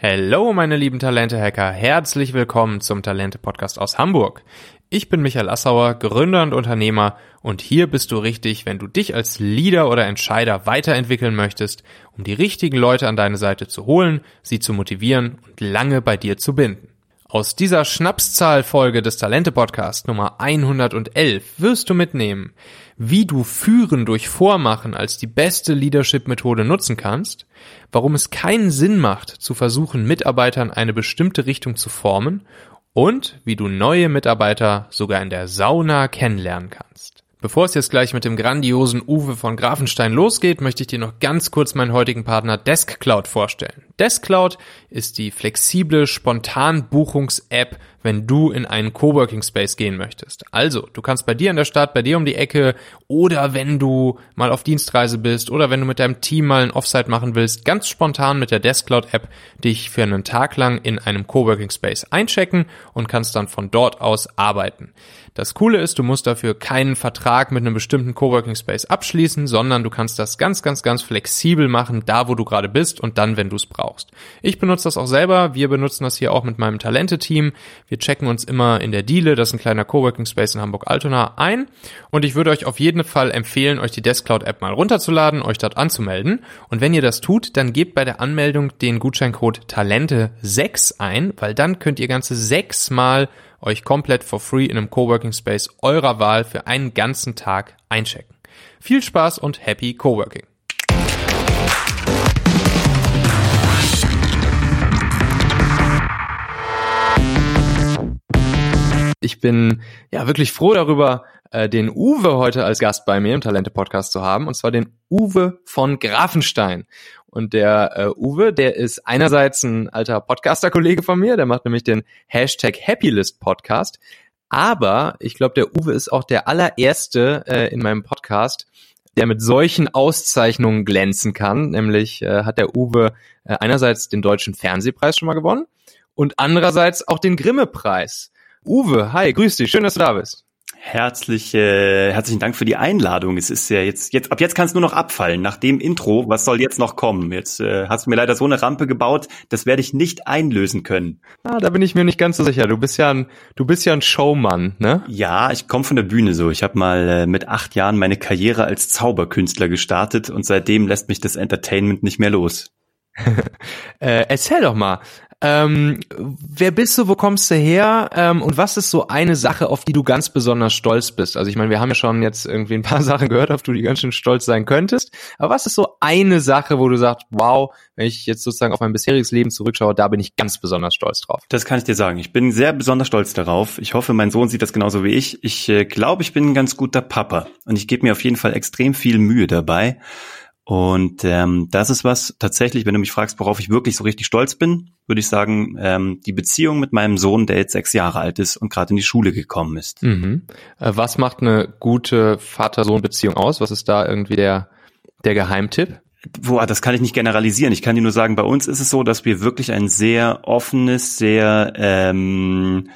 Hallo, meine lieben Talente-Hacker. Herzlich willkommen zum Talente-Podcast aus Hamburg. Ich bin Michael Assauer, Gründer und Unternehmer und hier bist du richtig, wenn du dich als Leader oder Entscheider weiterentwickeln möchtest, um die richtigen Leute an deine Seite zu holen, sie zu motivieren und lange bei dir zu binden. Aus dieser Schnapszahlfolge des Talente Podcast Nummer 111 wirst du mitnehmen, wie du Führen durch Vormachen als die beste Leadership Methode nutzen kannst, warum es keinen Sinn macht, zu versuchen, Mitarbeitern eine bestimmte Richtung zu formen und wie du neue Mitarbeiter sogar in der Sauna kennenlernen kannst. Bevor es jetzt gleich mit dem grandiosen Uwe von Grafenstein losgeht, möchte ich dir noch ganz kurz meinen heutigen Partner DeskCloud vorstellen. DeskCloud ist die flexible Spontan-Buchungs-App wenn du in einen Coworking Space gehen möchtest. Also, du kannst bei dir in der Stadt, bei dir um die Ecke oder wenn du mal auf Dienstreise bist oder wenn du mit deinem Team mal ein Offsite machen willst, ganz spontan mit der Deskcloud App dich für einen Tag lang in einem Coworking Space einchecken und kannst dann von dort aus arbeiten. Das Coole ist, du musst dafür keinen Vertrag mit einem bestimmten Coworking Space abschließen, sondern du kannst das ganz, ganz, ganz flexibel machen, da wo du gerade bist und dann, wenn du es brauchst. Ich benutze das auch selber. Wir benutzen das hier auch mit meinem Talente-Team. Wir checken uns immer in der Diele, das ist ein kleiner Coworking Space in Hamburg-Altona, ein. Und ich würde euch auf jeden Fall empfehlen, euch die Deskcloud-App mal runterzuladen, euch dort anzumelden. Und wenn ihr das tut, dann gebt bei der Anmeldung den Gutscheincode Talente6 ein, weil dann könnt ihr ganze sechs Mal euch komplett for free in einem Coworking Space eurer Wahl für einen ganzen Tag einchecken. Viel Spaß und happy Coworking! Ich bin ja wirklich froh darüber, äh, den Uwe heute als Gast bei mir im Talente-Podcast zu haben, und zwar den Uwe von Grafenstein. Und der äh, Uwe, der ist einerseits ein alter Podcaster-Kollege von mir, der macht nämlich den Hashtag Happylist Podcast. Aber ich glaube, der Uwe ist auch der allererste äh, in meinem Podcast, der mit solchen Auszeichnungen glänzen kann. Nämlich äh, hat der Uwe äh, einerseits den Deutschen Fernsehpreis schon mal gewonnen und andererseits auch den Grimme-Preis. Uwe, hi, grüß dich, schön, dass du da bist. Herzlich, äh, herzlichen Dank für die Einladung. Es ist ja jetzt, jetzt ab jetzt kann es nur noch abfallen. Nach dem Intro, was soll jetzt noch kommen? Jetzt äh, hast du mir leider so eine Rampe gebaut, das werde ich nicht einlösen können. Ah, da bin ich mir nicht ganz so sicher. Du bist ja ein, du bist ja ein Showmann, ne? Ja, ich komme von der Bühne so. Ich habe mal äh, mit acht Jahren meine Karriere als Zauberkünstler gestartet und seitdem lässt mich das Entertainment nicht mehr los. äh, erzähl doch mal, ähm, wer bist du, wo kommst du her ähm, und was ist so eine Sache, auf die du ganz besonders stolz bist? Also ich meine, wir haben ja schon jetzt irgendwie ein paar Sachen gehört, auf die du ganz schön stolz sein könntest. Aber was ist so eine Sache, wo du sagst, wow, wenn ich jetzt sozusagen auf mein bisheriges Leben zurückschaue, da bin ich ganz besonders stolz drauf? Das kann ich dir sagen. Ich bin sehr besonders stolz darauf. Ich hoffe, mein Sohn sieht das genauso wie ich. Ich äh, glaube, ich bin ein ganz guter Papa und ich gebe mir auf jeden Fall extrem viel Mühe dabei. Und ähm, das ist was tatsächlich, wenn du mich fragst, worauf ich wirklich so richtig stolz bin, würde ich sagen, ähm, die Beziehung mit meinem Sohn, der jetzt sechs Jahre alt ist und gerade in die Schule gekommen ist. Mhm. Äh, was macht eine gute Vater-Sohn-Beziehung aus? Was ist da irgendwie der, der Geheimtipp? Boah, das kann ich nicht generalisieren. Ich kann dir nur sagen, bei uns ist es so, dass wir wirklich ein sehr offenes, sehr ähm,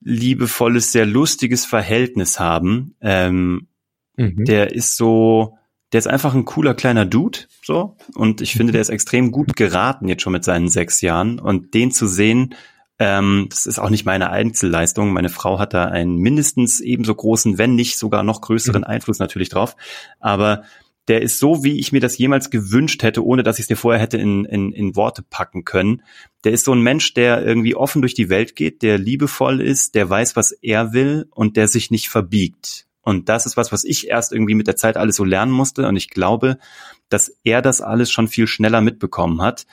liebevolles, sehr lustiges Verhältnis haben. Ähm, mhm. Der ist so, der ist einfach ein cooler kleiner Dude, so. Und ich finde, der ist extrem gut geraten jetzt schon mit seinen sechs Jahren. Und den zu sehen, ähm, das ist auch nicht meine Einzelleistung. Meine Frau hat da einen mindestens ebenso großen, wenn nicht sogar noch größeren mhm. Einfluss natürlich drauf. Aber der ist so, wie ich mir das jemals gewünscht hätte, ohne dass ich es dir vorher hätte in, in, in Worte packen können. Der ist so ein Mensch, der irgendwie offen durch die Welt geht, der liebevoll ist, der weiß, was er will und der sich nicht verbiegt. Und das ist was, was ich erst irgendwie mit der Zeit alles so lernen musste. Und ich glaube, dass er das alles schon viel schneller mitbekommen hat.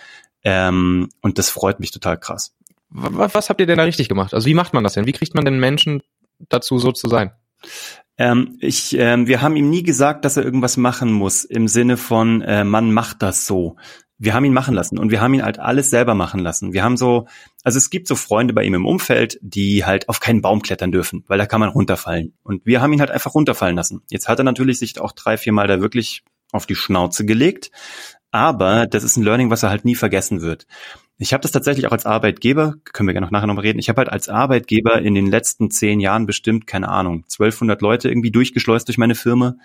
Ähm, und das freut mich total krass. Was, habt ihr denn da richtig gemacht? Also wie macht man das denn? Wie kriegt man den Menschen dazu, so zu sein? Ähm, ich, ähm, wir haben ihm nie gesagt, dass er irgendwas machen muss im Sinne von äh, man macht das so wir haben ihn machen lassen und wir haben ihn halt alles selber machen lassen. Wir haben so, also es gibt so Freunde bei ihm im Umfeld, die halt auf keinen Baum klettern dürfen, weil da kann man runterfallen. Und wir haben ihn halt einfach runterfallen lassen. Jetzt hat er natürlich sich auch drei, vier Mal da wirklich auf die Schnauze gelegt. Aber das ist ein Learning, was er halt nie vergessen wird. Ich habe das tatsächlich auch als Arbeitgeber, können wir gerne noch nachher nochmal reden, ich habe halt als Arbeitgeber in den letzten zehn Jahren bestimmt, keine Ahnung, 1200 Leute irgendwie durchgeschleust durch meine Firma.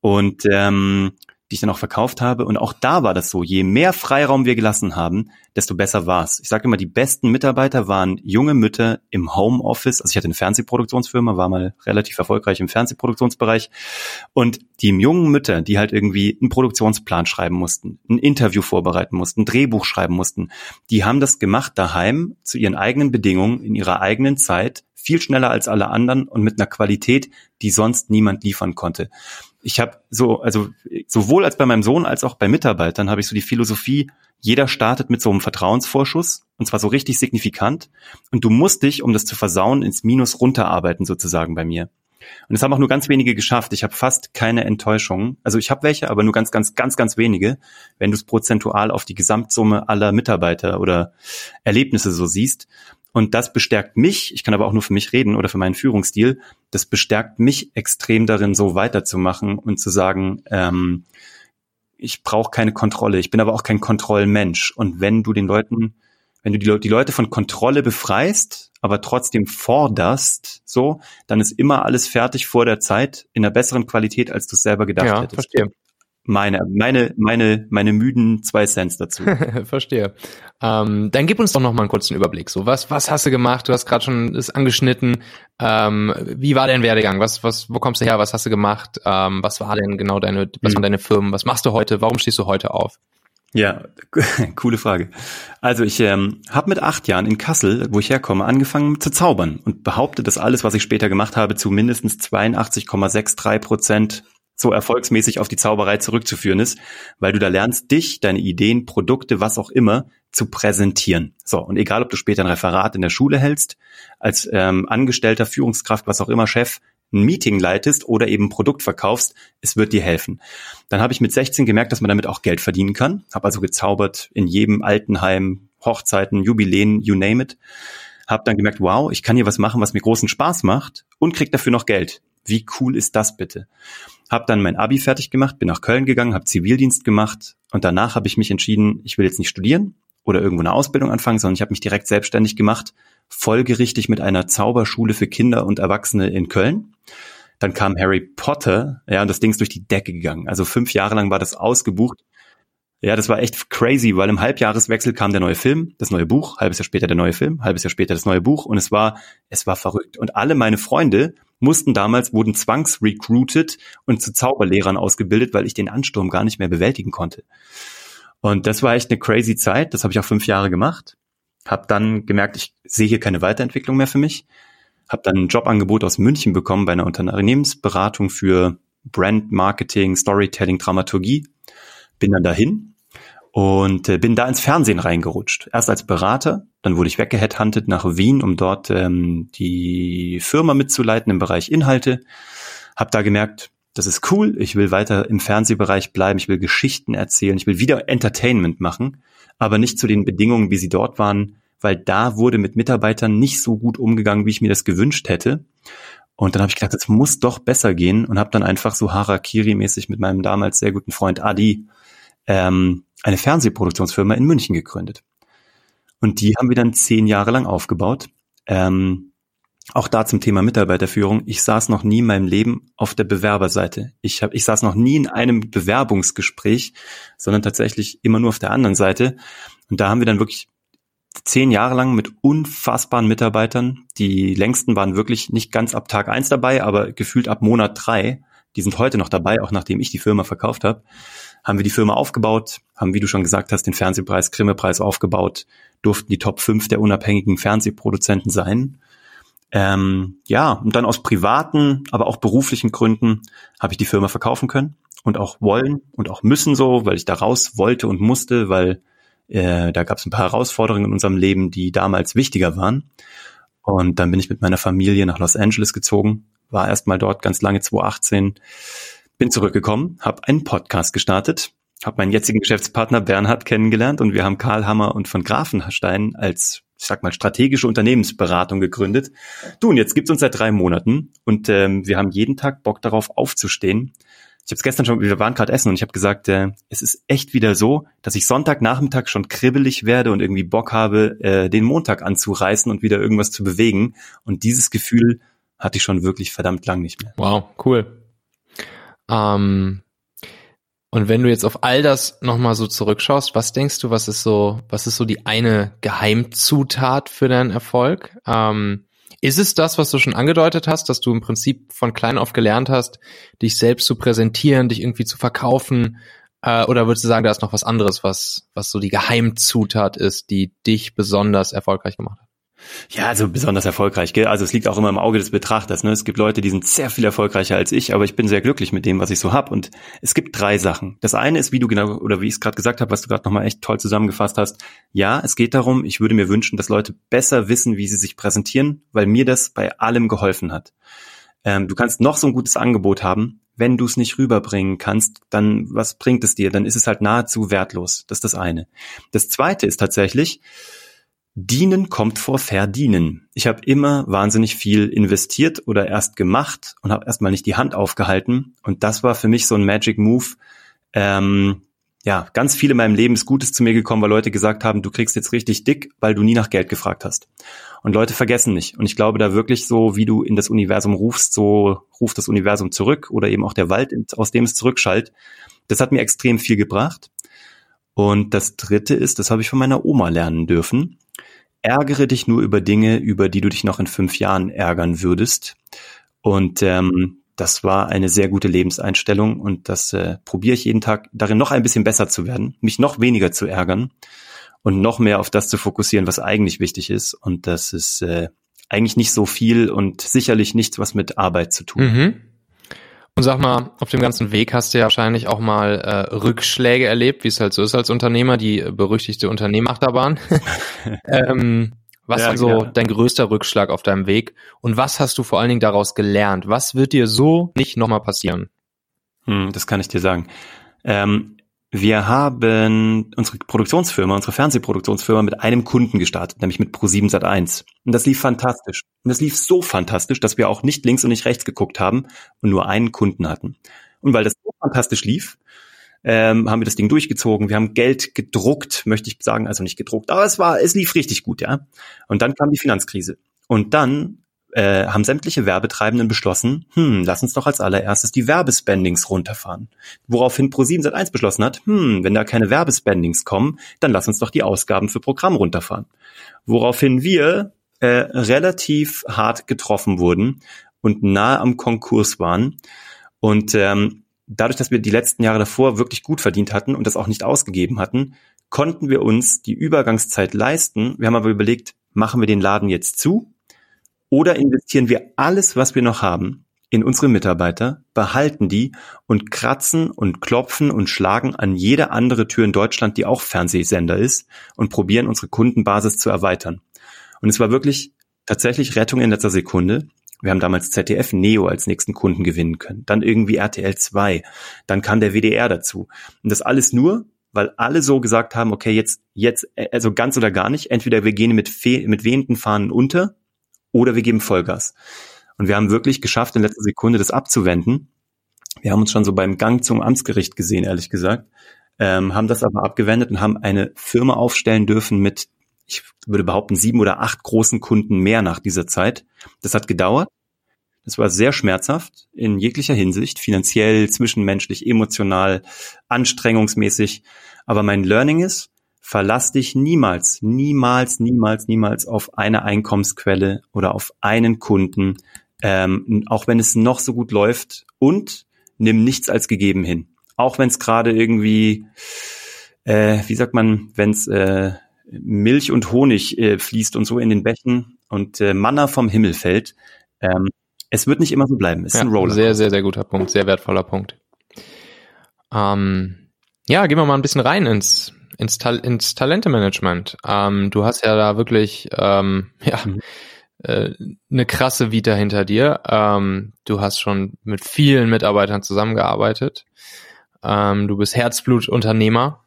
Und ähm, die ich dann auch verkauft habe. Und auch da war das so. Je mehr Freiraum wir gelassen haben, desto besser war's. Ich sage immer, die besten Mitarbeiter waren junge Mütter im Homeoffice. Also ich hatte eine Fernsehproduktionsfirma, war mal relativ erfolgreich im Fernsehproduktionsbereich. Und die jungen Mütter, die halt irgendwie einen Produktionsplan schreiben mussten, ein Interview vorbereiten mussten, ein Drehbuch schreiben mussten, die haben das gemacht daheim zu ihren eigenen Bedingungen, in ihrer eigenen Zeit, viel schneller als alle anderen und mit einer Qualität, die sonst niemand liefern konnte ich habe so, also sowohl als bei meinem Sohn als auch bei Mitarbeitern habe ich so die Philosophie, jeder startet mit so einem Vertrauensvorschuss und zwar so richtig signifikant und du musst dich, um das zu versauen, ins Minus runterarbeiten sozusagen bei mir. Und das haben auch nur ganz wenige geschafft. Ich habe fast keine Enttäuschungen. Also ich habe welche, aber nur ganz, ganz, ganz, ganz wenige, wenn du es prozentual auf die Gesamtsumme aller Mitarbeiter oder Erlebnisse so siehst. Und das bestärkt mich, ich kann aber auch nur für mich reden oder für meinen Führungsstil, das bestärkt mich extrem darin, so weiterzumachen und zu sagen, ähm, ich brauche keine Kontrolle, ich bin aber auch kein Kontrollmensch. Und wenn du den Leuten, wenn du die, die Leute von Kontrolle befreist, aber trotzdem forderst, so, dann ist immer alles fertig vor der Zeit in einer besseren Qualität, als du es selber gedacht ja, hättest. Verstehe meine, meine, meine, meine müden zwei Cents dazu. Verstehe. Ähm, dann gib uns doch noch mal einen kurzen Überblick. So, was, was hast du gemacht? Du hast gerade schon es angeschnitten. Ähm, wie war dein Werdegang? Was, was, wo kommst du her? Was hast du gemacht? Ähm, was war denn genau deine, was waren mhm. deine Firmen? Was machst du heute? Warum stehst du heute auf? Ja, coole Frage. Also ich ähm, habe mit acht Jahren in Kassel, wo ich herkomme, angefangen zu zaubern und behaupte, dass alles, was ich später gemacht habe, zu mindestens 82,63 Prozent so erfolgsmäßig auf die Zauberei zurückzuführen ist, weil du da lernst, dich, deine Ideen, Produkte, was auch immer, zu präsentieren. So, und egal, ob du später ein Referat in der Schule hältst, als ähm, Angestellter, Führungskraft, was auch immer, Chef, ein Meeting leitest oder eben ein Produkt verkaufst, es wird dir helfen. Dann habe ich mit 16 gemerkt, dass man damit auch Geld verdienen kann. Habe also gezaubert in jedem Altenheim, Hochzeiten, Jubiläen, you name it. Habe dann gemerkt, wow, ich kann hier was machen, was mir großen Spaß macht und krieg dafür noch Geld. Wie cool ist das bitte? Hab dann mein Abi fertig gemacht, bin nach Köln gegangen, habe Zivildienst gemacht und danach habe ich mich entschieden, ich will jetzt nicht studieren oder irgendwo eine Ausbildung anfangen, sondern ich habe mich direkt selbstständig gemacht, folgerichtig mit einer Zauberschule für Kinder und Erwachsene in Köln. Dann kam Harry Potter, ja, und das Ding ist durch die Decke gegangen. Also fünf Jahre lang war das ausgebucht. Ja, das war echt crazy, weil im Halbjahreswechsel kam der neue Film, das neue Buch, halbes Jahr später der neue Film, halbes Jahr später das neue Buch und es war, es war verrückt. Und alle meine Freunde mussten damals, wurden zwangsrecruited und zu Zauberlehrern ausgebildet, weil ich den Ansturm gar nicht mehr bewältigen konnte. Und das war echt eine crazy Zeit. Das habe ich auch fünf Jahre gemacht. Hab dann gemerkt, ich sehe hier keine Weiterentwicklung mehr für mich. Hab dann ein Jobangebot aus München bekommen bei einer Unternehmensberatung für Brand Marketing, Storytelling, Dramaturgie. Bin dann dahin und äh, bin da ins Fernsehen reingerutscht. Erst als Berater, dann wurde ich weggeheadhuntet nach Wien, um dort ähm, die Firma mitzuleiten im Bereich Inhalte. Hab da gemerkt, das ist cool, ich will weiter im Fernsehbereich bleiben, ich will Geschichten erzählen, ich will wieder Entertainment machen, aber nicht zu den Bedingungen, wie sie dort waren, weil da wurde mit Mitarbeitern nicht so gut umgegangen, wie ich mir das gewünscht hätte. Und dann habe ich gedacht, es muss doch besser gehen und habe dann einfach so Harakiri-mäßig mit meinem damals sehr guten Freund Adi ähm, eine Fernsehproduktionsfirma in München gegründet. Und die haben wir dann zehn Jahre lang aufgebaut. Ähm, auch da zum Thema Mitarbeiterführung. Ich saß noch nie in meinem Leben auf der Bewerberseite. Ich, hab, ich saß noch nie in einem Bewerbungsgespräch, sondern tatsächlich immer nur auf der anderen Seite. Und da haben wir dann wirklich zehn Jahre lang mit unfassbaren Mitarbeitern. Die längsten waren wirklich nicht ganz ab Tag eins dabei, aber gefühlt ab Monat drei. Die sind heute noch dabei, auch nachdem ich die Firma verkauft habe haben wir die Firma aufgebaut, haben, wie du schon gesagt hast, den Fernsehpreis, Grimme-Preis aufgebaut, durften die Top 5 der unabhängigen Fernsehproduzenten sein. Ähm, ja, und dann aus privaten, aber auch beruflichen Gründen habe ich die Firma verkaufen können und auch wollen und auch müssen so, weil ich da raus wollte und musste, weil äh, da gab es ein paar Herausforderungen in unserem Leben, die damals wichtiger waren. Und dann bin ich mit meiner Familie nach Los Angeles gezogen, war erstmal dort ganz lange 2018 bin zurückgekommen, habe einen Podcast gestartet, habe meinen jetzigen Geschäftspartner Bernhard kennengelernt und wir haben Karl Hammer und von Grafenstein als ich sag mal, strategische Unternehmensberatung gegründet. Du, und jetzt gibt's uns seit drei Monaten und ähm, wir haben jeden Tag Bock darauf aufzustehen. Ich habe es gestern schon, wir waren gerade essen und ich habe gesagt, äh, es ist echt wieder so, dass ich Sonntagnachmittag schon kribbelig werde und irgendwie Bock habe, äh, den Montag anzureißen und wieder irgendwas zu bewegen. Und dieses Gefühl hatte ich schon wirklich verdammt lang nicht mehr. Wow, cool. Ähm, Und wenn du jetzt auf all das nochmal so zurückschaust, was denkst du, was ist so, was ist so die eine Geheimzutat für deinen Erfolg? Ähm, ist es das, was du schon angedeutet hast, dass du im Prinzip von klein auf gelernt hast, dich selbst zu präsentieren, dich irgendwie zu verkaufen? Äh, oder würdest du sagen, da ist noch was anderes, was, was so die Geheimzutat ist, die dich besonders erfolgreich gemacht hat? Ja, also besonders erfolgreich. Gell? Also es liegt auch immer im Auge des Betrachters. Ne? Es gibt Leute, die sind sehr viel erfolgreicher als ich, aber ich bin sehr glücklich mit dem, was ich so hab. Und es gibt drei Sachen. Das eine ist, wie du genau oder wie ich es gerade gesagt habe, was du gerade nochmal echt toll zusammengefasst hast. Ja, es geht darum, ich würde mir wünschen, dass Leute besser wissen, wie sie sich präsentieren, weil mir das bei allem geholfen hat. Ähm, du kannst noch so ein gutes Angebot haben, wenn du es nicht rüberbringen kannst, dann was bringt es dir? Dann ist es halt nahezu wertlos. Das ist das eine. Das zweite ist tatsächlich, Dienen kommt vor Verdienen. Ich habe immer wahnsinnig viel investiert oder erst gemacht und habe erstmal nicht die Hand aufgehalten. Und das war für mich so ein Magic Move. Ähm, ja, ganz viel in meinem Leben ist Gutes zu mir gekommen, weil Leute gesagt haben, du kriegst jetzt richtig dick, weil du nie nach Geld gefragt hast. Und Leute vergessen nicht. Und ich glaube da wirklich so, wie du in das Universum rufst, so ruft das Universum zurück oder eben auch der Wald, aus dem es zurückschallt. Das hat mir extrem viel gebracht. Und das dritte ist, das habe ich von meiner Oma lernen dürfen ärgere dich nur über Dinge, über die du dich noch in fünf Jahren ärgern würdest. Und ähm, das war eine sehr gute Lebenseinstellung und das äh, probiere ich jeden Tag darin noch ein bisschen besser zu werden, mich noch weniger zu ärgern und noch mehr auf das zu fokussieren, was eigentlich wichtig ist. Und das ist äh, eigentlich nicht so viel und sicherlich nichts, was mit Arbeit zu tun. Mhm. Und sag mal, auf dem ganzen Weg hast du ja wahrscheinlich auch mal äh, Rückschläge erlebt, wie es halt so ist als Unternehmer, die berüchtigte Unternehmerechterbahn. ähm, was ja, war so genau. dein größter Rückschlag auf deinem Weg? Und was hast du vor allen Dingen daraus gelernt? Was wird dir so nicht nochmal passieren? Hm, das kann ich dir sagen. Ähm, wir haben unsere Produktionsfirma, unsere Fernsehproduktionsfirma mit einem Kunden gestartet, nämlich mit Pro7 Sat1. Und das lief fantastisch. Und das lief so fantastisch, dass wir auch nicht links und nicht rechts geguckt haben und nur einen Kunden hatten. Und weil das so fantastisch lief, ähm, haben wir das Ding durchgezogen. Wir haben Geld gedruckt, möchte ich sagen, also nicht gedruckt, aber es war, es lief richtig gut, ja. Und dann kam die Finanzkrise. Und dann äh, haben sämtliche Werbetreibenden beschlossen, hm, lass uns doch als allererstes die Werbespendings runterfahren. Woraufhin Pro7 Sat1 beschlossen hat, hm, wenn da keine Werbespendings kommen, dann lass uns doch die Ausgaben für Programm runterfahren. Woraufhin wir äh, relativ hart getroffen wurden und nahe am Konkurs waren. Und ähm, dadurch, dass wir die letzten Jahre davor wirklich gut verdient hatten und das auch nicht ausgegeben hatten, konnten wir uns die Übergangszeit leisten. Wir haben aber überlegt, machen wir den Laden jetzt zu oder investieren wir alles, was wir noch haben, in unsere Mitarbeiter, behalten die und kratzen und klopfen und schlagen an jede andere Tür in Deutschland, die auch Fernsehsender ist, und probieren unsere Kundenbasis zu erweitern. Und es war wirklich tatsächlich Rettung in letzter Sekunde. Wir haben damals ZDF Neo als nächsten Kunden gewinnen können, dann irgendwie RTL 2, dann kam der WDR dazu. Und das alles nur, weil alle so gesagt haben, okay, jetzt, jetzt, also ganz oder gar nicht. Entweder wir gehen mit, mit wehenden Fahnen unter oder wir geben Vollgas. Und wir haben wirklich geschafft, in letzter Sekunde das abzuwenden. Wir haben uns schon so beim Gang zum Amtsgericht gesehen, ehrlich gesagt, ähm, haben das aber abgewendet und haben eine Firma aufstellen dürfen mit, ich würde behaupten, sieben oder acht großen Kunden mehr nach dieser Zeit. Das hat gedauert. Das war sehr schmerzhaft in jeglicher Hinsicht, finanziell, zwischenmenschlich, emotional, anstrengungsmäßig. Aber mein Learning ist, verlass dich niemals, niemals, niemals, niemals auf eine Einkommensquelle oder auf einen Kunden, ähm, auch wenn es noch so gut läuft und nimm nichts als gegeben hin. Auch wenn es gerade irgendwie, äh, wie sagt man, wenn es äh, Milch und Honig äh, fließt und so in den Bächen und äh, Manna vom Himmel fällt. Ähm, es wird nicht immer so bleiben. Es ja, ist ein Roller. Sehr, sehr, sehr guter Punkt, sehr wertvoller Punkt. Ähm, ja, gehen wir mal ein bisschen rein ins ins, Ta ins Talentemanagement. Ähm, du hast ja da wirklich ähm, ja, mhm. äh, eine krasse Vita hinter dir. Ähm, du hast schon mit vielen Mitarbeitern zusammengearbeitet. Ähm, du bist Herzblutunternehmer.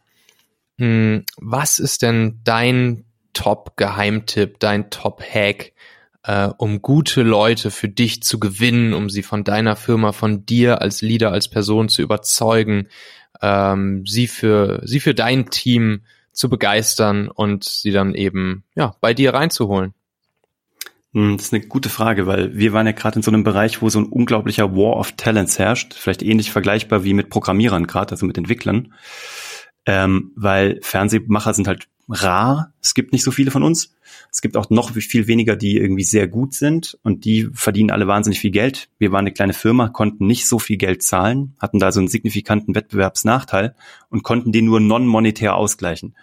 Hm, was ist denn dein Top-Geheimtipp, dein Top-Hack, äh, um gute Leute für dich zu gewinnen, um sie von deiner Firma, von dir als Leader, als Person zu überzeugen? Ähm, sie für sie für dein Team zu begeistern und sie dann eben ja bei dir reinzuholen. Hm, das ist eine gute Frage, weil wir waren ja gerade in so einem Bereich, wo so ein unglaublicher War of Talents herrscht, vielleicht ähnlich vergleichbar wie mit Programmierern gerade, also mit Entwicklern, ähm, weil Fernsehmacher sind halt rar, es gibt nicht so viele von uns. Es gibt auch noch viel weniger, die irgendwie sehr gut sind und die verdienen alle wahnsinnig viel Geld. Wir waren eine kleine Firma, konnten nicht so viel Geld zahlen, hatten da so einen signifikanten Wettbewerbsnachteil und konnten den nur non-monetär ausgleichen.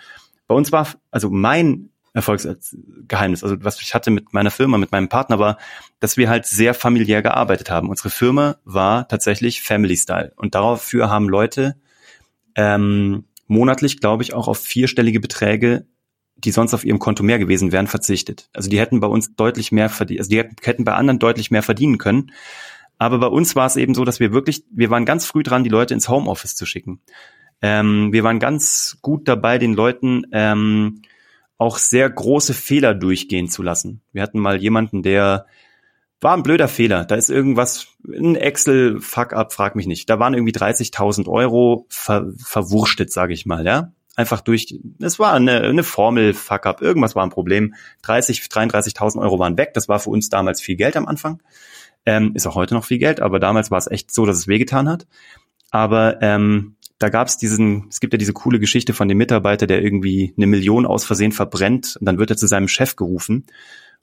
Bei uns war, also mein Erfolgsgeheimnis, also was ich hatte mit meiner Firma, mit meinem Partner war, dass wir halt sehr familiär gearbeitet haben. Unsere Firma war tatsächlich Family Style und dafür haben Leute ähm, monatlich, glaube ich, auch auf vierstellige Beträge, die sonst auf ihrem Konto mehr gewesen wären, verzichtet. Also die hätten bei uns deutlich mehr verdient, also die hätten bei anderen deutlich mehr verdienen können. Aber bei uns war es eben so, dass wir wirklich, wir waren ganz früh dran, die Leute ins Homeoffice zu schicken. Ähm, wir waren ganz gut dabei, den Leuten ähm, auch sehr große Fehler durchgehen zu lassen. Wir hatten mal jemanden, der war ein blöder Fehler. Da ist irgendwas, ein Excel-Fuck-up, frag mich nicht. Da waren irgendwie 30.000 Euro ver, verwurschtet, sage ich mal, ja. Einfach durch, es war eine, eine Formel-Fuck-up, irgendwas war ein Problem. 30, 33.000 Euro waren weg. Das war für uns damals viel Geld am Anfang. Ähm, ist auch heute noch viel Geld, aber damals war es echt so, dass es wehgetan hat. Aber ähm, da gab es diesen, es gibt ja diese coole Geschichte von dem Mitarbeiter, der irgendwie eine Million aus Versehen verbrennt und dann wird er zu seinem Chef gerufen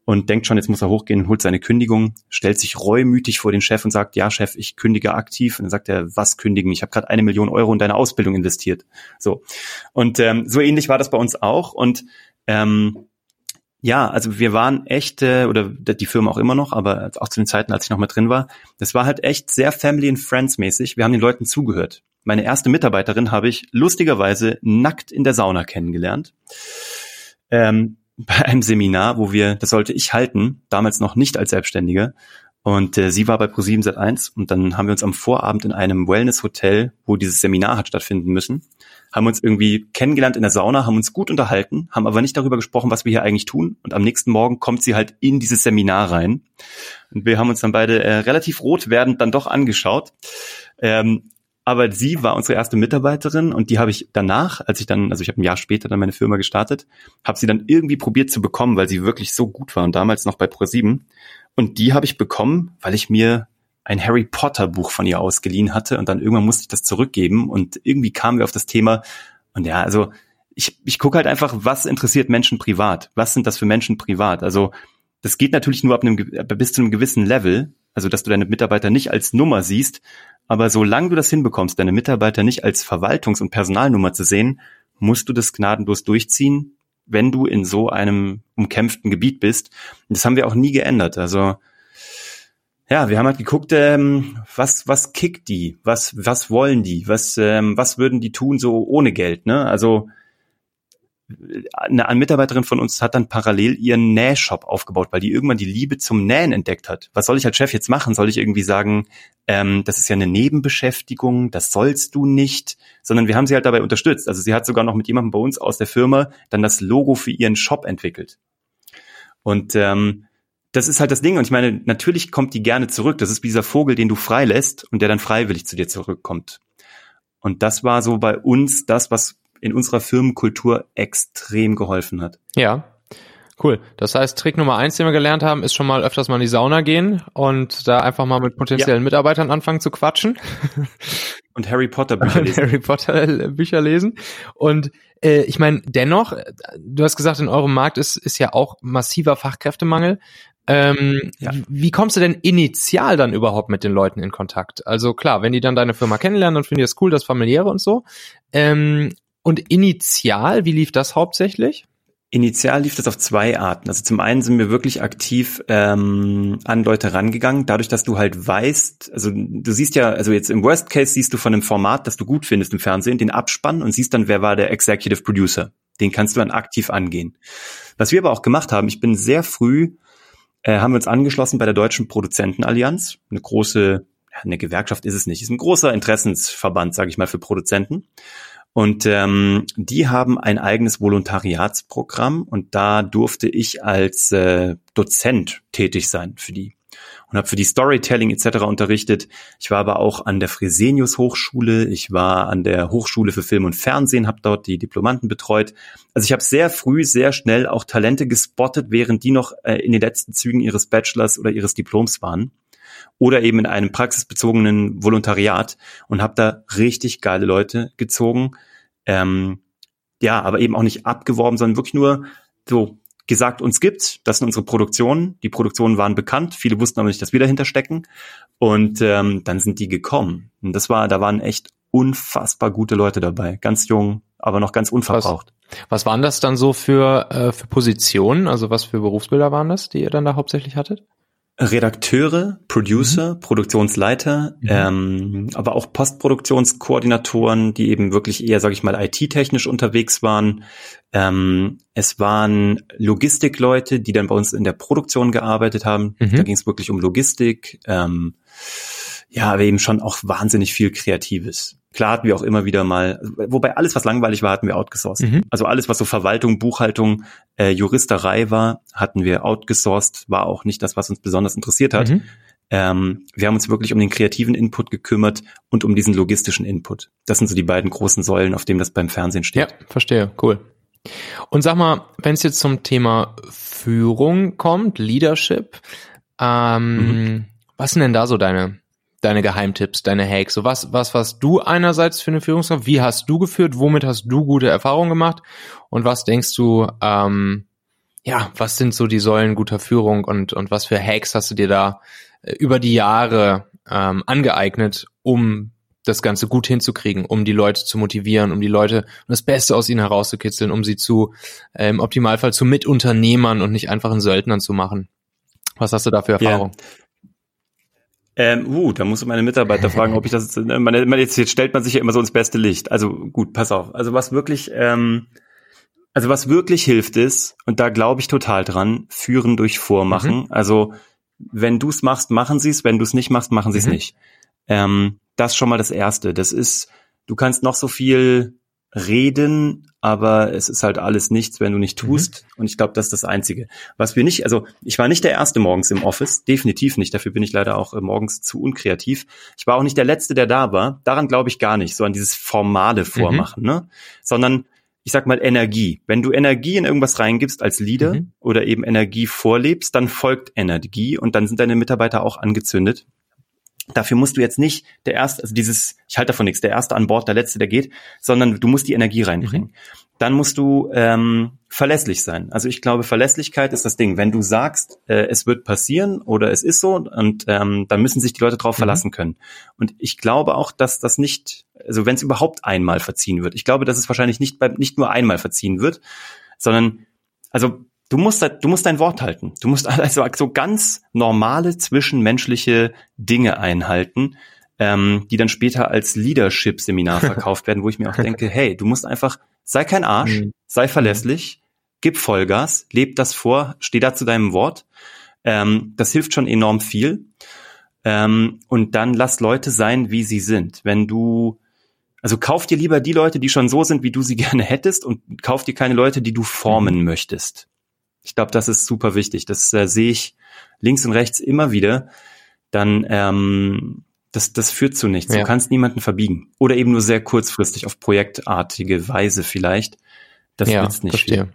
und denkt schon, jetzt muss er hochgehen und holt seine Kündigung, stellt sich reumütig vor den Chef und sagt, ja Chef, ich kündige aktiv. Und dann sagt er, was kündigen? Ich habe gerade eine Million Euro in deine Ausbildung investiert. So und ähm, so ähnlich war das bei uns auch und ähm, ja, also wir waren echt, äh, oder die Firma auch immer noch, aber auch zu den Zeiten, als ich noch mal drin war, das war halt echt sehr Family and Friends mäßig. Wir haben den Leuten zugehört. Meine erste Mitarbeiterin habe ich lustigerweise nackt in der Sauna kennengelernt. Ähm, bei einem Seminar, wo wir, das sollte ich halten, damals noch nicht als Selbstständige. Und äh, sie war bei Pro7 Sat1 und dann haben wir uns am Vorabend in einem Wellness-Hotel, wo dieses Seminar hat stattfinden müssen, haben uns irgendwie kennengelernt in der Sauna, haben uns gut unterhalten, haben aber nicht darüber gesprochen, was wir hier eigentlich tun. Und am nächsten Morgen kommt sie halt in dieses Seminar rein. Und wir haben uns dann beide äh, relativ rot werdend dann doch angeschaut. Ähm, aber sie war unsere erste Mitarbeiterin und die habe ich danach, als ich dann, also ich habe ein Jahr später dann meine Firma gestartet, habe sie dann irgendwie probiert zu bekommen, weil sie wirklich so gut war und damals noch bei Pro7. Und die habe ich bekommen, weil ich mir ein Harry Potter Buch von ihr ausgeliehen hatte und dann irgendwann musste ich das zurückgeben und irgendwie kamen wir auf das Thema und ja, also ich, ich gucke halt einfach, was interessiert Menschen privat? Was sind das für Menschen privat? Also das geht natürlich nur ab einem bis zu einem gewissen Level, also dass du deine Mitarbeiter nicht als Nummer siehst, aber solange du das hinbekommst, deine Mitarbeiter nicht als Verwaltungs- und Personalnummer zu sehen, musst du das gnadenlos durchziehen, wenn du in so einem umkämpften Gebiet bist. Und das haben wir auch nie geändert. Also ja, wir haben halt geguckt, ähm, was was kickt die, was was wollen die, was ähm, was würden die tun so ohne Geld, ne? Also eine, eine Mitarbeiterin von uns hat dann parallel ihren Nähshop aufgebaut, weil die irgendwann die Liebe zum Nähen entdeckt hat. Was soll ich als Chef jetzt machen? Soll ich irgendwie sagen, ähm, das ist ja eine Nebenbeschäftigung, das sollst du nicht, sondern wir haben sie halt dabei unterstützt. Also sie hat sogar noch mit jemandem bei uns aus der Firma dann das Logo für ihren Shop entwickelt. Und ähm, das ist halt das Ding. Und ich meine, natürlich kommt die gerne zurück. Das ist wie dieser Vogel, den du freilässt und der dann freiwillig zu dir zurückkommt. Und das war so bei uns das, was in unserer Firmenkultur extrem geholfen hat. Ja. Cool. Das heißt, Trick Nummer eins, den wir gelernt haben, ist schon mal öfters mal in die Sauna gehen und da einfach mal mit potenziellen ja. Mitarbeitern anfangen zu quatschen. Und Harry Potter Bücher lesen. Harry Potter Bücher lesen. Und äh, ich meine, dennoch, du hast gesagt, in eurem Markt ist, ist ja auch massiver Fachkräftemangel. Ähm, ja. Wie kommst du denn initial dann überhaupt mit den Leuten in Kontakt? Also klar, wenn die dann deine Firma kennenlernen, dann finden die das cool, das familiäre und so. Ähm, und initial, wie lief das hauptsächlich? Initial lief das auf zwei Arten. Also zum einen sind wir wirklich aktiv ähm, an Leute rangegangen, dadurch, dass du halt weißt, also du siehst ja, also jetzt im Worst Case siehst du von einem Format, das du gut findest im Fernsehen, den Abspann und siehst dann, wer war der Executive Producer. Den kannst du dann aktiv angehen. Was wir aber auch gemacht haben, ich bin sehr früh, äh, haben wir uns angeschlossen bei der Deutschen Produzentenallianz, eine große, ja, eine Gewerkschaft ist es nicht, ist ein großer Interessensverband, sage ich mal, für Produzenten. Und ähm, die haben ein eigenes Volontariatsprogramm und da durfte ich als äh, Dozent tätig sein für die. und habe für die Storytelling etc. unterrichtet. Ich war aber auch an der Fresenius Hochschule, ich war an der Hochschule für Film und Fernsehen, habe dort die Diplomanten betreut. Also ich habe sehr früh, sehr schnell auch Talente gespottet, während die noch äh, in den letzten Zügen ihres Bachelors oder ihres Diploms waren oder eben in einem praxisbezogenen Volontariat und habe da richtig geile Leute gezogen. Ähm, ja, aber eben auch nicht abgeworben, sondern wirklich nur so gesagt, uns gibt's, das sind unsere Produktionen. Die Produktionen waren bekannt, viele wussten aber nicht, dass wir dahinter stecken. Und ähm, dann sind die gekommen. Und das war, da waren echt unfassbar gute Leute dabei, ganz jung, aber noch ganz unverbraucht. Was, was waren das dann so für, äh, für Positionen? Also was für Berufsbilder waren das, die ihr dann da hauptsächlich hattet? Redakteure, Producer, mhm. Produktionsleiter, mhm. ähm, aber auch Postproduktionskoordinatoren, die eben wirklich eher, sage ich mal, IT-technisch unterwegs waren. Ähm, es waren Logistikleute, die dann bei uns in der Produktion gearbeitet haben. Mhm. Da ging es wirklich um Logistik. Ähm, ja, aber eben schon auch wahnsinnig viel Kreatives. Klar hatten wir auch immer wieder mal, wobei alles, was langweilig war, hatten wir outgesourced. Mhm. Also alles, was so Verwaltung, Buchhaltung, äh, Juristerei war, hatten wir outgesourced, war auch nicht das, was uns besonders interessiert hat. Mhm. Ähm, wir haben uns wirklich um den kreativen Input gekümmert und um diesen logistischen Input. Das sind so die beiden großen Säulen, auf denen das beim Fernsehen steht. Ja, verstehe, cool. Und sag mal, wenn es jetzt zum Thema Führung kommt, Leadership, ähm, mhm. was sind denn da so deine deine Geheimtipps, deine Hacks? So was, was was du einerseits für eine Führungskraft? Wie hast du geführt? Womit hast du gute Erfahrungen gemacht? Und was denkst du, ähm, ja, was sind so die Säulen guter Führung und, und was für Hacks hast du dir da äh, über die Jahre ähm, angeeignet, um das Ganze gut hinzukriegen, um die Leute zu motivieren, um die Leute das Beste aus ihnen herauszukitzeln, um sie zu, äh, im Optimalfall zu Mitunternehmern und nicht einfach in Söldnern zu machen. Was hast du da für Erfahrung? Ja. Ähm, uh, da muss meine Mitarbeiter fragen, ob ich das jetzt, man, jetzt, jetzt stellt man sich ja immer so ins beste Licht. Also gut, pass auf. Also was wirklich, ähm, also was wirklich hilft ist, und da glaube ich total dran, führen durch Vormachen. Mhm. Also wenn du es machst, machen sie es, wenn du es nicht machst, machen sie es mhm. nicht. Ähm, das ist schon mal das Erste. Das ist, du kannst noch so viel reden, aber es ist halt alles nichts, wenn du nicht mhm. tust. Mhm. Und ich glaube, das ist das Einzige. Was wir nicht, also ich war nicht der Erste morgens im Office, definitiv nicht. Dafür bin ich leider auch äh, morgens zu unkreativ. Ich war auch nicht der Letzte, der da war. Daran glaube ich gar nicht, so an dieses formale mhm. Vormachen, mhm. ne? Sondern ich sag mal Energie. Wenn du Energie in irgendwas reingibst als Leader mhm. oder eben Energie vorlebst, dann folgt Energie und dann sind deine Mitarbeiter auch angezündet. Dafür musst du jetzt nicht der erste, also dieses, ich halte davon nichts, der erste an Bord, der letzte, der geht, sondern du musst die Energie reinbringen. Mhm. Dann musst du ähm, verlässlich sein. Also ich glaube, Verlässlichkeit ist das Ding. Wenn du sagst, äh, es wird passieren oder es ist so, und ähm, dann müssen sich die Leute darauf mhm. verlassen können. Und ich glaube auch, dass das nicht, also wenn es überhaupt einmal verziehen wird, ich glaube, dass es wahrscheinlich nicht bei, nicht nur einmal verziehen wird, sondern also du musst, du musst dein Wort halten. Du musst also so ganz normale zwischenmenschliche Dinge einhalten, ähm, die dann später als Leadership-Seminar verkauft werden, wo ich mir auch denke, hey, du musst einfach, sei kein Arsch, mhm. sei verlässlich, gib Vollgas, leb das vor, steh da zu deinem Wort. Ähm, das hilft schon enorm viel. Ähm, und dann lass Leute sein, wie sie sind. Wenn du also kauf dir lieber die Leute, die schon so sind, wie du sie gerne hättest, und kauf dir keine Leute, die du formen mhm. möchtest. Ich glaube, das ist super wichtig. Das äh, sehe ich links und rechts immer wieder. Dann ähm, das, das führt zu nichts. Ja. Du kannst niemanden verbiegen. Oder eben nur sehr kurzfristig auf projektartige Weise vielleicht. Das ja, nützt nicht verstehe.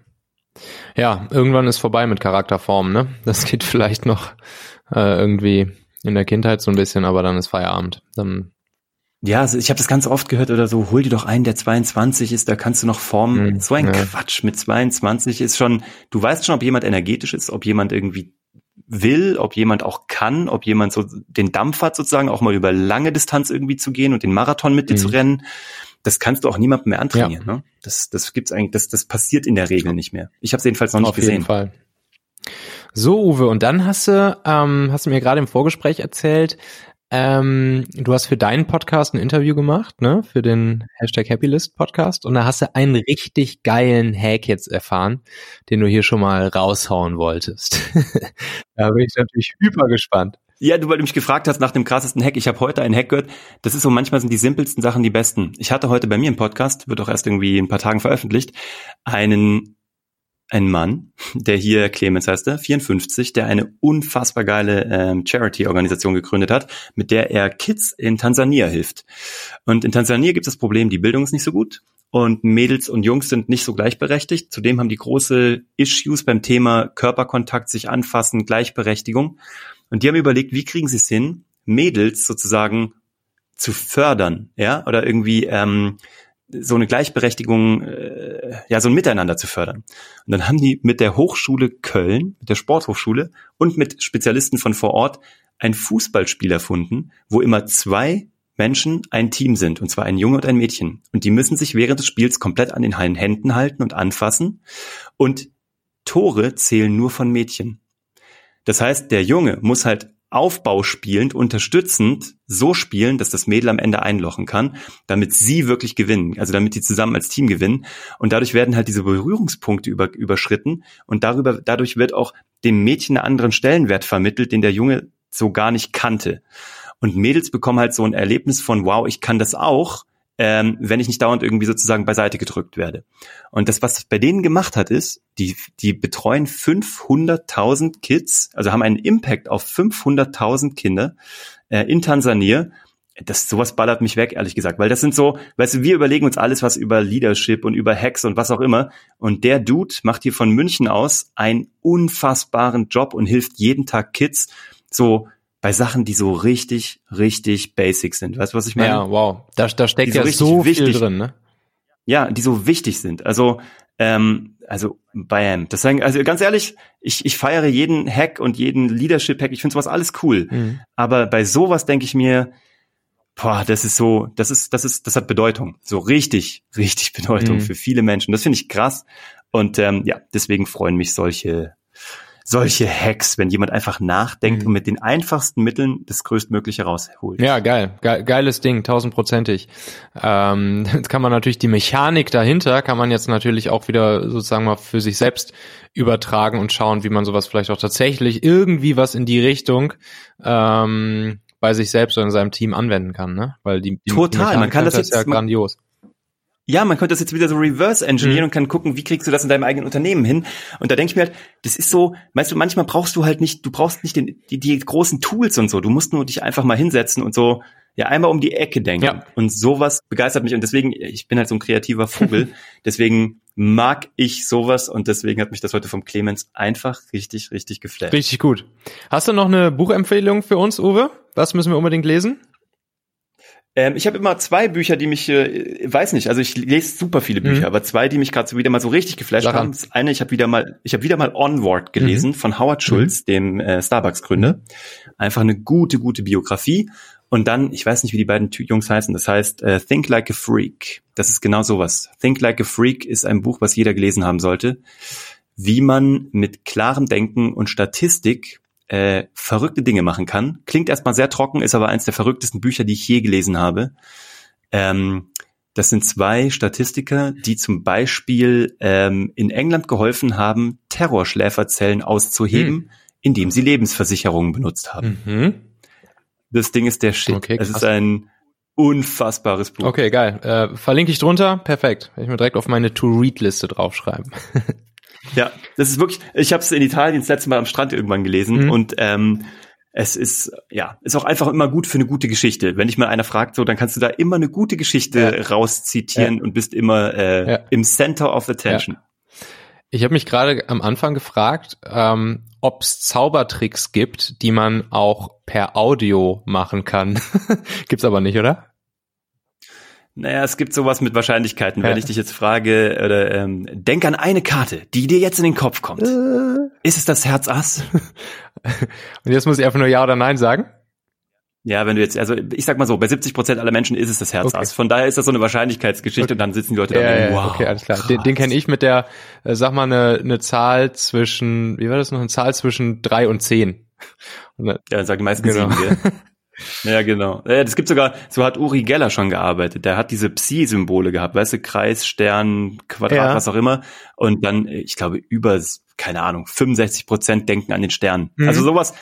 Viel. Ja, irgendwann ist vorbei mit Charakterformen, ne? Das geht vielleicht noch äh, irgendwie in der Kindheit so ein bisschen, aber dann ist Feierabend. Dann ja, also ich habe das ganz oft gehört oder so, hol dir doch einen, der 22 ist, da kannst du noch formen. Mhm, so ein ja. Quatsch mit 22 ist schon, du weißt schon, ob jemand energetisch ist, ob jemand irgendwie will, ob jemand auch kann, ob jemand so den Dampf hat, sozusagen auch mal über lange Distanz irgendwie zu gehen und den Marathon mit dir mhm. zu rennen. Das kannst du auch niemandem mehr antrainieren. Ja. Ne? Das, das gibt's eigentlich, das, das passiert in der Regel nicht mehr. Ich habe es jedenfalls noch nicht Auf gesehen. Jeden Fall. So, Uwe, und dann hast du, ähm, hast du mir gerade im Vorgespräch erzählt, ähm, du hast für deinen Podcast ein Interview gemacht, ne? Für den Hashtag Happylist Podcast. Und da hast du einen richtig geilen Hack jetzt erfahren, den du hier schon mal raushauen wolltest. da bin ich natürlich hyper gespannt. Ja, du, weil du mich gefragt hast nach dem krassesten Hack. Ich habe heute einen Hack gehört. Das ist so, manchmal sind die simpelsten Sachen die besten. Ich hatte heute bei mir im Podcast, wird auch erst irgendwie in ein paar Tagen veröffentlicht, einen ein Mann, der hier Clemens heißt er, 54, der eine unfassbar geile ähm, Charity-Organisation gegründet hat, mit der er Kids in Tansania hilft. Und in Tansania gibt es das Problem, die Bildung ist nicht so gut und Mädels und Jungs sind nicht so gleichberechtigt. Zudem haben die große Issues beim Thema Körperkontakt, sich anfassen, Gleichberechtigung. Und die haben überlegt, wie kriegen sie es hin, Mädels sozusagen zu fördern, ja, oder irgendwie ähm, so eine Gleichberechtigung, äh, ja, so ein Miteinander zu fördern. Und dann haben die mit der Hochschule Köln, mit der Sporthochschule und mit Spezialisten von vor Ort ein Fußballspiel erfunden, wo immer zwei Menschen ein Team sind, und zwar ein Junge und ein Mädchen. Und die müssen sich während des Spiels komplett an den Händen halten und anfassen. Und Tore zählen nur von Mädchen. Das heißt, der Junge muss halt aufbauspielend, unterstützend so spielen, dass das Mädel am Ende einlochen kann, damit sie wirklich gewinnen, also damit die zusammen als Team gewinnen. Und dadurch werden halt diese Berührungspunkte über, überschritten und darüber, dadurch wird auch dem Mädchen einen anderen Stellenwert vermittelt, den der Junge so gar nicht kannte. Und Mädels bekommen halt so ein Erlebnis von, wow, ich kann das auch, ähm, wenn ich nicht dauernd irgendwie sozusagen beiseite gedrückt werde. Und das, was bei denen gemacht hat, ist, die, die betreuen 500.000 Kids, also haben einen Impact auf 500.000 Kinder äh, in Tansania. Das sowas ballert mich weg, ehrlich gesagt, weil das sind so, weißt du, wir überlegen uns alles was über Leadership und über Hacks und was auch immer. Und der Dude macht hier von München aus einen unfassbaren Job und hilft jeden Tag Kids so bei Sachen, die so richtig, richtig basic sind. Weißt du, was ich meine? Ja, wow. Da, da steckt ja so wichtig, viel drin, ne? Ja, die so wichtig sind. Also, ähm, also bam. Das sagen, also ganz ehrlich, ich, ich feiere jeden Hack und jeden Leadership-Hack. Ich finde sowas alles cool. Mhm. Aber bei sowas denke ich mir, boah, das ist so, das ist, das ist, das hat Bedeutung. So richtig, richtig Bedeutung mhm. für viele Menschen. Das finde ich krass. Und ähm, ja, deswegen freuen mich solche solche Hacks, wenn jemand einfach nachdenkt mhm. und mit den einfachsten Mitteln das Größtmögliche rausholt. Ja, geil. Ge geiles Ding, tausendprozentig. Ähm, jetzt kann man natürlich die Mechanik dahinter, kann man jetzt natürlich auch wieder sozusagen mal für sich selbst übertragen und schauen, wie man sowas vielleicht auch tatsächlich irgendwie was in die Richtung ähm, bei sich selbst oder in seinem Team anwenden kann, ne? Weil die, die Total, man kann das jetzt ja grandios. Ja, man könnte das jetzt wieder so reverse engineeren mhm. und kann gucken, wie kriegst du das in deinem eigenen Unternehmen hin. Und da denke ich mir halt, das ist so, weißt du, manchmal brauchst du halt nicht, du brauchst nicht den, die, die großen Tools und so. Du musst nur dich einfach mal hinsetzen und so, ja, einmal um die Ecke denken. Ja. Und sowas begeistert mich. Und deswegen, ich bin halt so ein kreativer Vogel. deswegen mag ich sowas und deswegen hat mich das heute vom Clemens einfach richtig, richtig geflasht. Richtig gut. Hast du noch eine Buchempfehlung für uns, Uwe? Was müssen wir unbedingt lesen? Ähm, ich habe immer zwei Bücher, die mich, äh, weiß nicht, also ich lese super viele Bücher, mhm. aber zwei, die mich gerade so wieder mal so richtig geflasht Daran. haben. Das eine, ich habe wieder mal, ich habe wieder mal Onward gelesen mhm. von Howard Schulz, mhm. dem äh, Starbucks-Gründer. Einfach eine gute, gute Biografie. Und dann, ich weiß nicht, wie die beiden Jungs heißen, das heißt äh, Think Like a Freak. Das ist genau sowas. Think Like a Freak ist ein Buch, was jeder gelesen haben sollte. Wie man mit klarem Denken und Statistik äh, verrückte Dinge machen kann. Klingt erstmal sehr trocken, ist aber eines der verrücktesten Bücher, die ich je gelesen habe. Ähm, das sind zwei Statistiker, die zum Beispiel ähm, in England geholfen haben, Terrorschläferzellen auszuheben, hm. indem sie Lebensversicherungen benutzt haben. Mhm. Das Ding ist der Shit. Okay, es ist ein unfassbares Buch. Okay, geil. Äh, verlinke ich drunter. Perfekt. Werde ich mir direkt auf meine To-Read-Liste draufschreiben. Ja, das ist wirklich, ich habe es in Italien das letzte Mal am Strand irgendwann gelesen mhm. und ähm, es ist, ja, ist auch einfach immer gut für eine gute Geschichte. Wenn dich mal einer fragt, so, dann kannst du da immer eine gute Geschichte ja. rauszitieren ja. und bist immer äh, ja. im Center of attention. Ich habe mich gerade am Anfang gefragt, ähm, ob es Zaubertricks gibt, die man auch per Audio machen kann. Gibt's aber nicht, oder? Naja, es gibt sowas mit Wahrscheinlichkeiten. Ja. Wenn ich dich jetzt frage, oder ähm, denk an eine Karte, die dir jetzt in den Kopf kommt. Äh. Ist es das Herz Ass? Und jetzt muss ich einfach nur Ja oder Nein sagen? Ja, wenn du jetzt, also ich sag mal so, bei 70 Prozent aller Menschen ist es das Herz okay. Ass. Von daher ist das so eine Wahrscheinlichkeitsgeschichte okay. und dann sitzen die Leute ja, da, wow. Okay, alles klar. Krass. Den, den kenne ich mit der, äh, sag mal, eine, eine Zahl zwischen, wie war das noch, eine Zahl zwischen drei und zehn. Und dann, ja, dann sagen die meisten genau. sieben, Ja, genau. Das gibt sogar, so hat Uri Geller schon gearbeitet. Der hat diese Psi-Symbole gehabt, weißt du, Kreis, Stern, Quadrat, ja. was auch immer. Und dann, ich glaube, über, keine Ahnung, 65 Prozent denken an den Stern. Mhm. Also sowas,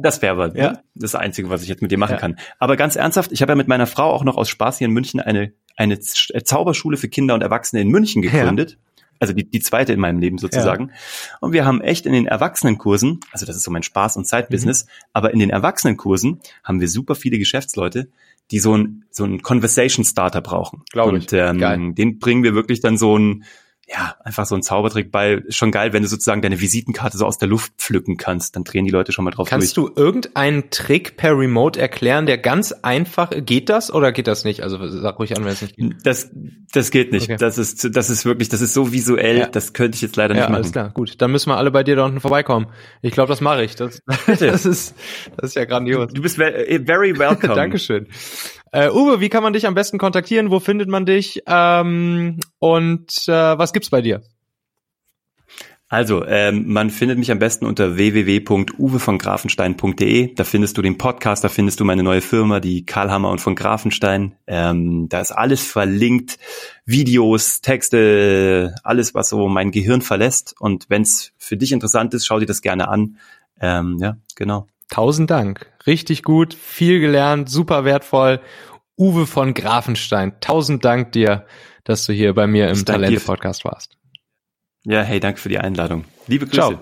das wäre ja. das Einzige, was ich jetzt mit dir machen ja. kann. Aber ganz ernsthaft, ich habe ja mit meiner Frau auch noch aus Spaß hier in München eine, eine Zauberschule für Kinder und Erwachsene in München gegründet. Ja also die, die zweite in meinem Leben sozusagen. Ja. Und wir haben echt in den Erwachsenenkursen, also das ist so mein Spaß- und Zeitbusiness, mhm. aber in den Erwachsenenkursen haben wir super viele Geschäftsleute, die so ein so ein Conversation Starter brauchen. Glaube ich. Und ähm, den bringen wir wirklich dann so ein ja, einfach so ein Zaubertrick bei. Ist schon geil, wenn du sozusagen deine Visitenkarte so aus der Luft pflücken kannst. Dann drehen die Leute schon mal drauf Kannst durch. du irgendeinen Trick per Remote erklären, der ganz einfach, geht das oder geht das nicht? Also sag ruhig an, wenn es nicht geht. Das, das geht nicht. Okay. Das ist, das ist wirklich, das ist so visuell, ja. das könnte ich jetzt leider ja, nicht machen. Alles klar, gut. Dann müssen wir alle bei dir da unten vorbeikommen. Ich glaube, das mache ich. Das, das ist, das ist ja grandios. Du bist very welcome. Dankeschön. Äh, Uwe, wie kann man dich am besten kontaktieren? Wo findet man dich? Ähm, und äh, was gibt's bei dir? Also, ähm, man findet mich am besten unter www.uwevongrafenstein.de. Da findest du den Podcast, da findest du meine neue Firma, die Karl Hammer und von Grafenstein. Ähm, da ist alles verlinkt, Videos, Texte, alles, was so mein Gehirn verlässt. Und wenn es für dich interessant ist, schau dir das gerne an. Ähm, ja, genau. Tausend Dank. Richtig gut, viel gelernt, super wertvoll. Uwe von Grafenstein, tausend Dank dir, dass du hier bei mir im Talente-Podcast warst. Ja, hey, danke für die Einladung. Liebe Grüße. Ciao.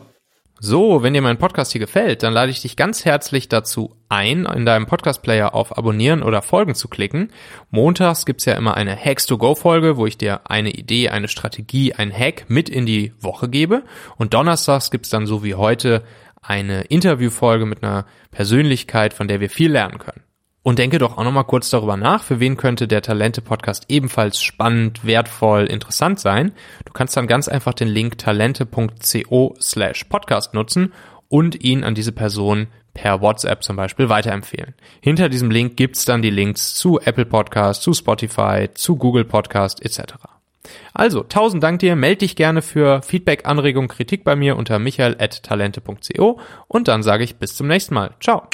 So, wenn dir mein Podcast hier gefällt, dann lade ich dich ganz herzlich dazu ein, in deinem Podcast-Player auf Abonnieren oder Folgen zu klicken. Montags gibt's ja immer eine Hacks-to-Go-Folge, wo ich dir eine Idee, eine Strategie, ein Hack mit in die Woche gebe. Und donnerstags gibt's dann so wie heute eine Interviewfolge mit einer Persönlichkeit, von der wir viel lernen können. Und denke doch auch nochmal kurz darüber nach, für wen könnte der Talente-Podcast ebenfalls spannend, wertvoll, interessant sein. Du kannst dann ganz einfach den Link talente.co slash podcast nutzen und ihn an diese Person per WhatsApp zum Beispiel weiterempfehlen. Hinter diesem Link gibt's dann die Links zu Apple Podcast, zu Spotify, zu Google Podcast etc. Also, tausend Dank dir, melde dich gerne für Feedback, Anregung, Kritik bei mir unter michael.talente.co und dann sage ich bis zum nächsten Mal. Ciao.